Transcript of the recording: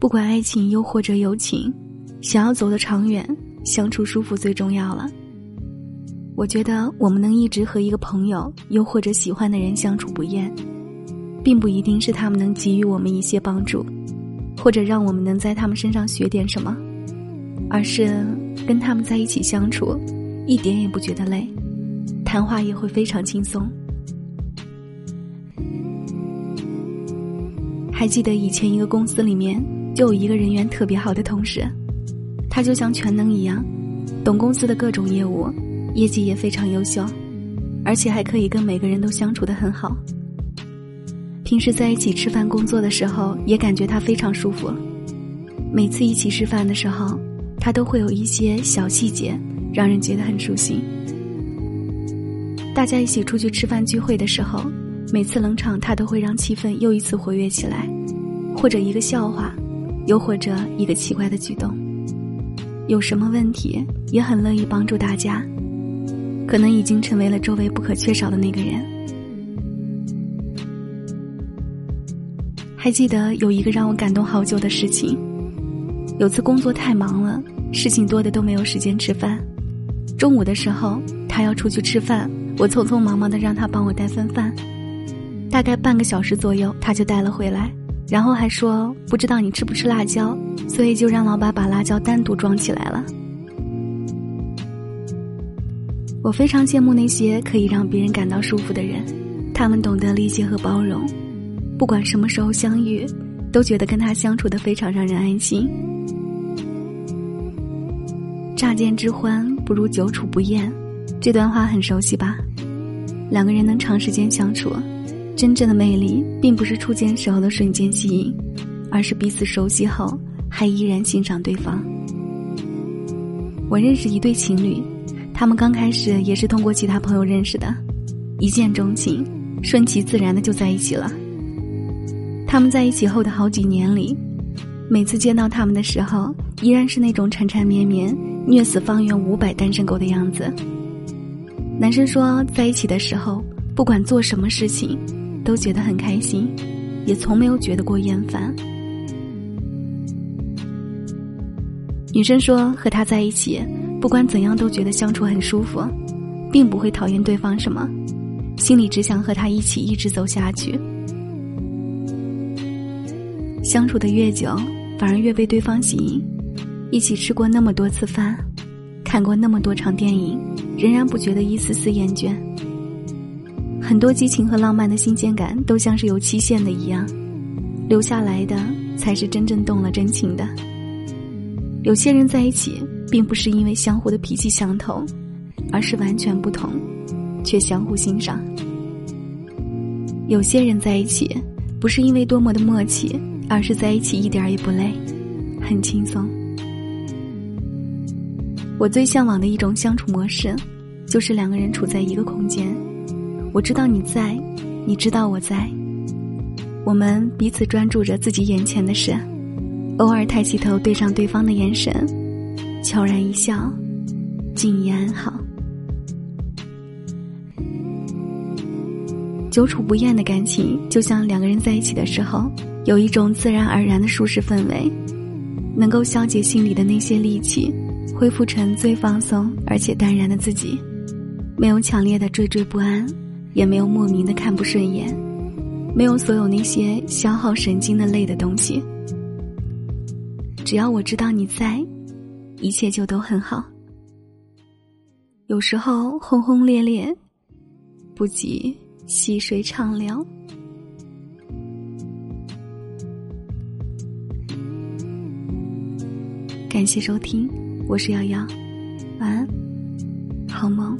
不管爱情又或者友情，想要走得长远，相处舒服最重要了。我觉得我们能一直和一个朋友又或者喜欢的人相处不厌，并不一定是他们能给予我们一些帮助，或者让我们能在他们身上学点什么，而是跟他们在一起相处，一点也不觉得累，谈话也会非常轻松。还记得以前一个公司里面就有一个人缘特别好的同事，他就像全能一样，懂公司的各种业务。业绩也非常优秀，而且还可以跟每个人都相处的很好。平时在一起吃饭、工作的时候，也感觉他非常舒服。每次一起吃饭的时候，他都会有一些小细节让人觉得很舒心。大家一起出去吃饭聚会的时候，每次冷场他都会让气氛又一次活跃起来，或者一个笑话，又或者一个奇怪的举动。有什么问题，也很乐意帮助大家。可能已经成为了周围不可缺少的那个人。还记得有一个让我感动好久的事情。有次工作太忙了，事情多的都没有时间吃饭。中午的时候，他要出去吃饭，我匆匆忙忙的让他帮我带份饭。大概半个小时左右，他就带了回来，然后还说不知道你吃不吃辣椒，所以就让老板把辣椒单独装起来了。我非常羡慕那些可以让别人感到舒服的人，他们懂得理解和包容，不管什么时候相遇，都觉得跟他相处的非常让人安心。乍见之欢不如久处不厌，这段话很熟悉吧？两个人能长时间相处，真正的魅力并不是初见时候的瞬间吸引，而是彼此熟悉后还依然欣赏对方。我认识一对情侣。他们刚开始也是通过其他朋友认识的，一见钟情，顺其自然的就在一起了。他们在一起后的好几年里，每次见到他们的时候，依然是那种缠缠绵绵、虐死方圆五百单身狗的样子。男生说，在一起的时候，不管做什么事情，都觉得很开心，也从没有觉得过厌烦。女生说，和他在一起。不管怎样，都觉得相处很舒服，并不会讨厌对方什么，心里只想和他一起一直走下去。相处的越久，反而越被对方吸引。一起吃过那么多次饭，看过那么多场电影，仍然不觉得一丝丝厌倦。很多激情和浪漫的新鲜感，都像是有期限的一样，留下来的才是真正动了真情的。有些人在一起。并不是因为相互的脾气相投，而是完全不同，却相互欣赏。有些人在一起，不是因为多么的默契，而是在一起一点也不累，很轻松。我最向往的一种相处模式，就是两个人处在一个空间，我知道你在，你知道我在，我们彼此专注着自己眼前的事，偶尔抬起头对上对方的眼神。悄然一笑，静言安好。久处不厌的感情，就像两个人在一起的时候，有一种自然而然的舒适氛围，能够消解心里的那些戾气，恢复成最放松而且淡然的自己。没有强烈的惴惴不安，也没有莫名的看不顺眼，没有所有那些消耗神经的累的东西。只要我知道你在。一切就都很好。有时候轰轰烈烈，不及细水长流。感谢收听，我是瑶瑶，晚安，好梦。